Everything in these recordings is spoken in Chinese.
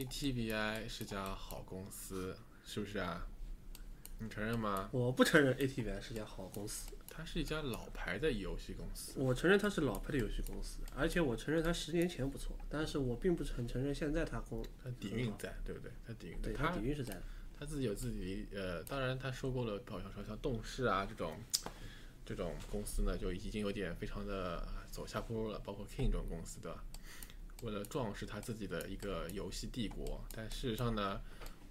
ATBI 是家好公司，是不是啊？你承认吗？我不承认 ATBI 是家好公司，它是一家老牌的游戏公司。我承认它是老牌的游戏公司，而且我承认它十年前不错，但是我并不是很承认现在它公它底蕴在，对不对？它底蕴在，对它它底蕴是在的。他自己有自己呃，当然他收购了，好像说像动视啊这种这种公司呢，就已经有点非常的呃走下坡路了，包括 King 这种公司对吧？为了壮实他自己的一个游戏帝国，但事实上呢，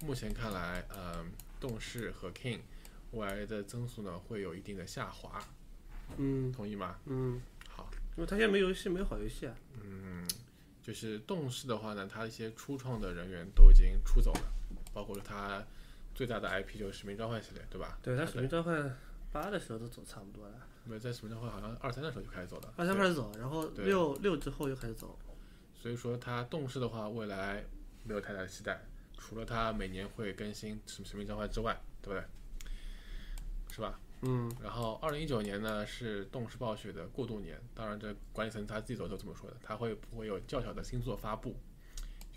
目前看来，呃，动视和 King 未来的增速呢会有一定的下滑，嗯同意吗？嗯，好，因为他现在没游戏，没有好游戏啊。嗯，就是动视的话呢，他一些初创的人员都已经出走了，包括他最大的 IP 就是《使命召唤》系列，对吧？对，它它使命召唤八的时候都走差不多了，没有在《使命召唤》好像二三的时候就开始走了，二三开始走，然后六六之后又开始走。所以说它动视的话，未来没有太大的期待，除了它每年会更新《什么使命召唤》之外，对不对？是吧？嗯然后二零一九年呢是动视暴雪的过渡年，当然这管理层他自己都都这么说的，他会不会有较小的新作发布，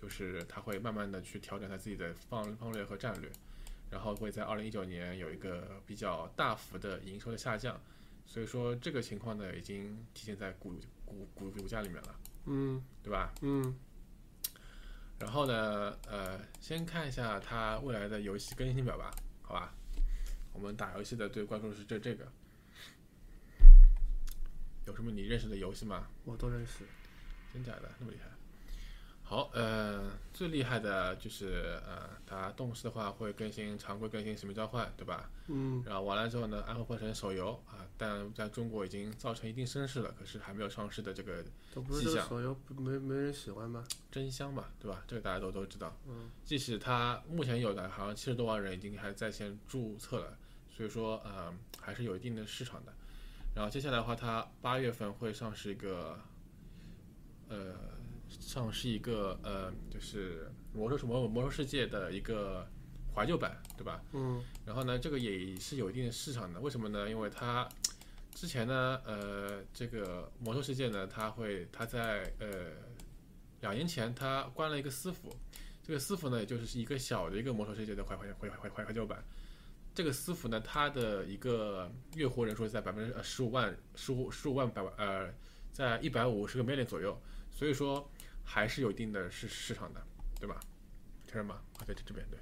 就是他会慢慢的去调整他自己的方方略和战略，然后会在二零一九年有一个比较大幅的营收的下降，所以说这个情况呢已经体现在股股股股价里面了，嗯对吧？嗯然后呢，呃，先看一下它未来的游戏更新表吧，好吧？我们打游戏的最关注是这这个，有什么你认识的游戏吗？我都认识。真假的那么厉害？好，呃，最厉害的就是呃，它动视的话会更新常规更新《使命召唤》，对吧？嗯然后完了之后呢，《暗黑破城》手游啊，但在中国已经造成一定声势了，可是还没有上市的这个都不是这迹象个手游没没人喜欢吗？真香嘛，对吧？这个大家都都知道。嗯即使它目前有的好像七十多万人已经还在线注册了，所以说呃还是有一定的市场的。然后接下来的话，它八月份会上市一个呃上是一个呃就是魔兽魔魔兽世界的一个怀旧版，对吧？嗯然后呢，这个也是有一定的市场的。为什么呢？因为它之前呢，呃，这个魔兽世界呢，它会它在呃两年前它关了一个私服，这个私服呢，也就是一个小的一个魔兽世界的怀怀怀怀怀怀旧版。这个私服呢，它的一个月活人数在百分之呃十五万十五十五万百万呃，在一百五十个 million 左右，所以说还是有一定的市市场的，对吧？承认吗？啊，对，这这边对。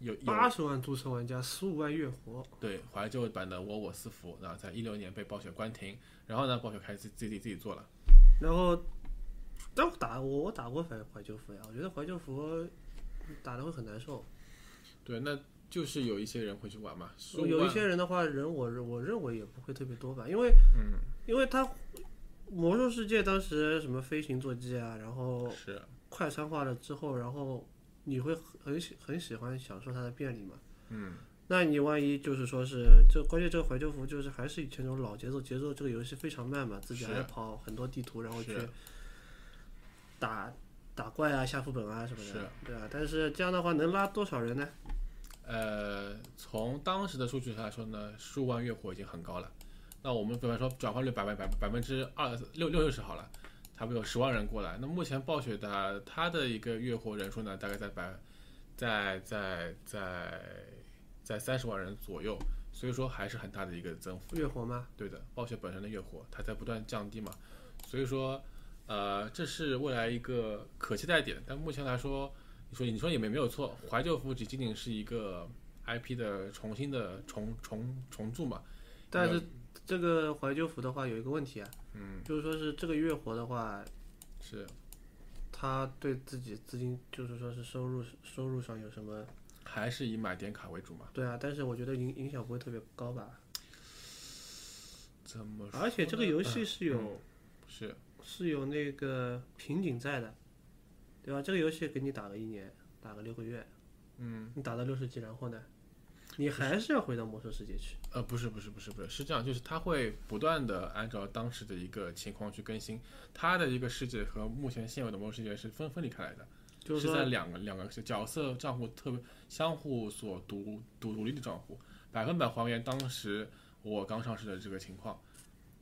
有有八十万注册玩家，十五万月活。对怀旧版的我我私服，然后在一六年被暴雪关停，然后呢，暴雪开始自自己自己做了。然后，但我打我我打过怀怀旧服呀，我觉得怀旧服打的会很难受。对，那就是有一些人会去玩嘛有一些人的话，人我认我认为也不会特别多吧，因为嗯因为他魔兽世界当时什么飞行坐骑啊，然后是快餐化了之后，然后你会很喜很喜欢享受它的便利嘛。嗯那你万一就是说是这关键这个怀旧服就是还是以前那种老节奏，节奏这个游戏非常慢嘛，自己还要跑很多地图，然后去打打怪啊、下副本啊什么的，对啊。但是这样的话能拉多少人呢？呃，从当时的数据上来说呢，数万月活已经很高了。那我们比方说转化率百分百百分之二六六六十好了，差不多有十万人过来。那目前暴雪的它的一个月活人数呢，大概在百在在在在三十万人左右，所以说还是很大的一个增幅。月活吗？对的，暴雪本身的月活它在不断降低嘛，所以说，呃，这是未来一个可期待点。但目前来说，你说你说也没没有错，怀旧服只仅仅是一个 IP 的重新的重重重铸嘛，但是这个怀旧服的话有一个问题啊，嗯，就是说是这个月活的话，是他对自己资金就是说是收入收入上有什么？还是以买点卡为主嘛？对啊，但是我觉得影影响不会特别高吧。怎么说？而且这个游戏是有、嗯是是有那个瓶颈在的，对吧？这个游戏给你打个一年，打个六个月，嗯你打到六十级，然后呢，你还是要回到魔兽世界去。呃不是不是不是不是是这样，就是它会不断的按照当时的一个情况去更新，它的一个世界和目前现有的魔兽世界是分分离开来的。就是说在两个两个角色账户特别相互所独独独立的账户，百分百还原当时我刚上市的这个情况。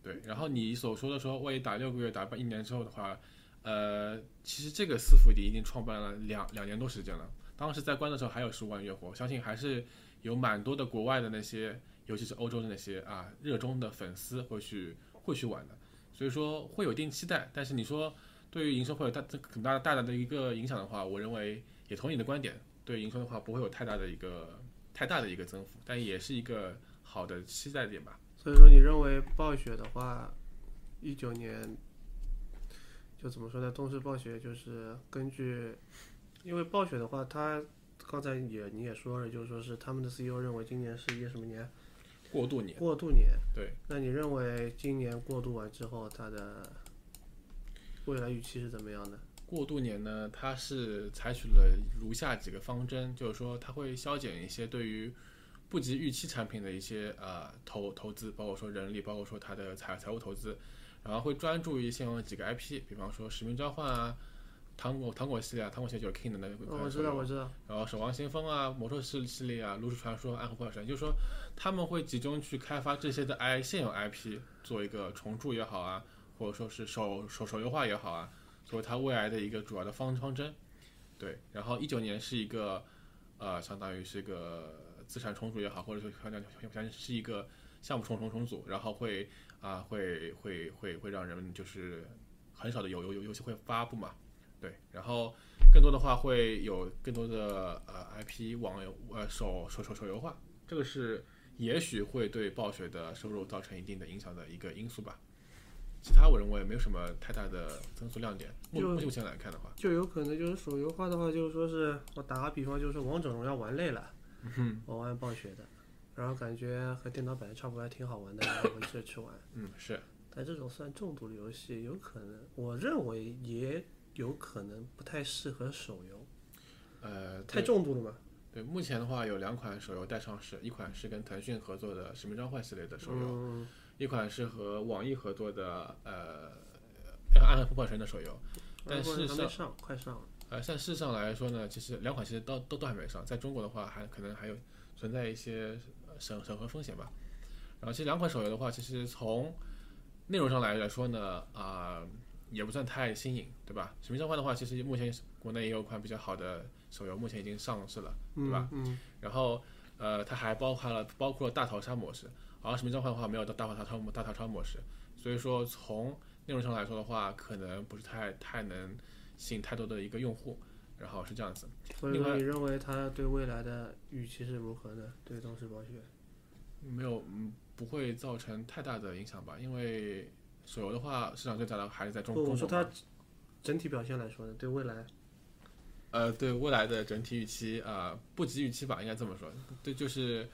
对，然后你所说的说，万一打六个月、打半一年之后的话，呃，其实这个私服已经创办了两两年多时间了。当时在关的时候还有十五万月活，相信还是有蛮多的国外的那些，尤其是欧洲的那些啊热衷的粉丝会去会去玩的。所以说会有一定期待，但是你说对于营收会有大很大大的一个影响的话，我认为也同意你的观点，对营收的话不会有太大的一个太大的一个增幅，但也是一个好的期待点吧。所以说，你认为暴雪的话，一九年就怎么说呢？东视暴雪就是根据，因为暴雪的话，它刚才也你也说了，就是说是他们的 CEO 认为今年是一个什么年？过渡年，过渡年。对。那你认为今年过渡完之后，它的未来预期是怎么样的？过渡年呢，它是采取了如下几个方针，就是说它会削减一些对于不及预期产品的一些呃投投资，包括说人力，包括说它的财财务投资，然后会专注于现有几个 IP，比方说《使命召唤》啊、糖果糖果系列啊，糖果系列就是 King 的那个哦，我知道，我知道。然后《守望先锋》啊、魔兽系系列啊、炉石传说、暗黑破坏神，就是说他们会集中去开发这些的 I 现有 IP，做一个重铸也好啊，或者说是手手手游化也好啊，作为它未来的一个主要的方方针。对，然后一九年是一个呃，相当于是一个资产重组也好，或者说相当相当于是一个项目重重重组，然后会啊、会会会会让人们就是很少的有有有游戏会发布嘛。对，然后更多的话会有更多的呃 IP 网游呃手手手手游化，这个是也许会对暴雪的收入造成一定的影响的一个因素吧。其他我认为没有什么太大的增速亮点。目前来看的话，就有可能就是手游化的话，就是说是我打个比方，就是王者荣耀玩累了，嗯我玩暴雪的，然后感觉和电脑版差不多，还挺好玩的，然后我就去玩。嗯是，但这种算重度的游戏，有可能，我认为也有可能不太适合手游，呃太重度了嘛。对，目前的话有两款手游待上市，一款是跟腾讯合作的《使命召唤》系列的手游，嗯，一款是和网易合作的呃《暗黑破坏神》的手游。但然后事实上上，快上了。呃，但事实上来说呢，其实两款其实都都都还没上，在中国的话还可能还有存在一些呃审审核风险吧。然后其实两款手游的话，其实从内容上来来说呢，啊、也不算太新颖，对吧？使命召唤的话，其实目前国内也有款比较好的手游，目前已经上市了，对吧？嗯，然后呃，它还包含了包括了大逃杀模式，而使命召唤的话没有到大逃杀大逃杀模式，所以说从内容上来说的话，可能不是太太能吸引太多的一个用户。然后是这样子，所以你认为它对未来的预期是如何的？对东视暴雪？没有嗯不会造成太大的影响吧？因为手游的话，市场最大的还是在中国，我说它中国嘛。整体表现来说呢，对未来，呃，对未来的整体预期啊、呃不及预期吧，应该这么说。对，就是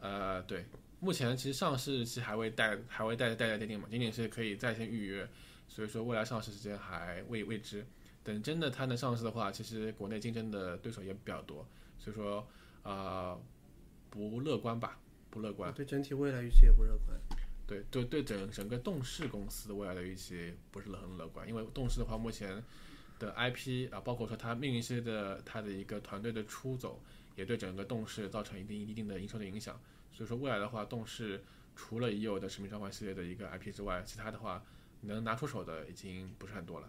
呃，对，目前其实上市日期还未带还未待待待定嘛，仅仅是可以在线预约，所以说未来上市时间还未未知。等真的它能上市的话，其实国内竞争的对手也比较多，所以说啊、呃不乐观吧，不乐观。对整体未来预期也不乐观。对对对整整个动视公司的未来的预期不是很乐观，因为动视的话，目前的 IP 啊，包括说它命运系列的它的一个团队的出走，也对整个动视造成一定一定的营收的影响。所以说未来的话，动视除了已有的使命召唤系列的一个 IP 之外，其他的话能拿出手的已经不是很多了。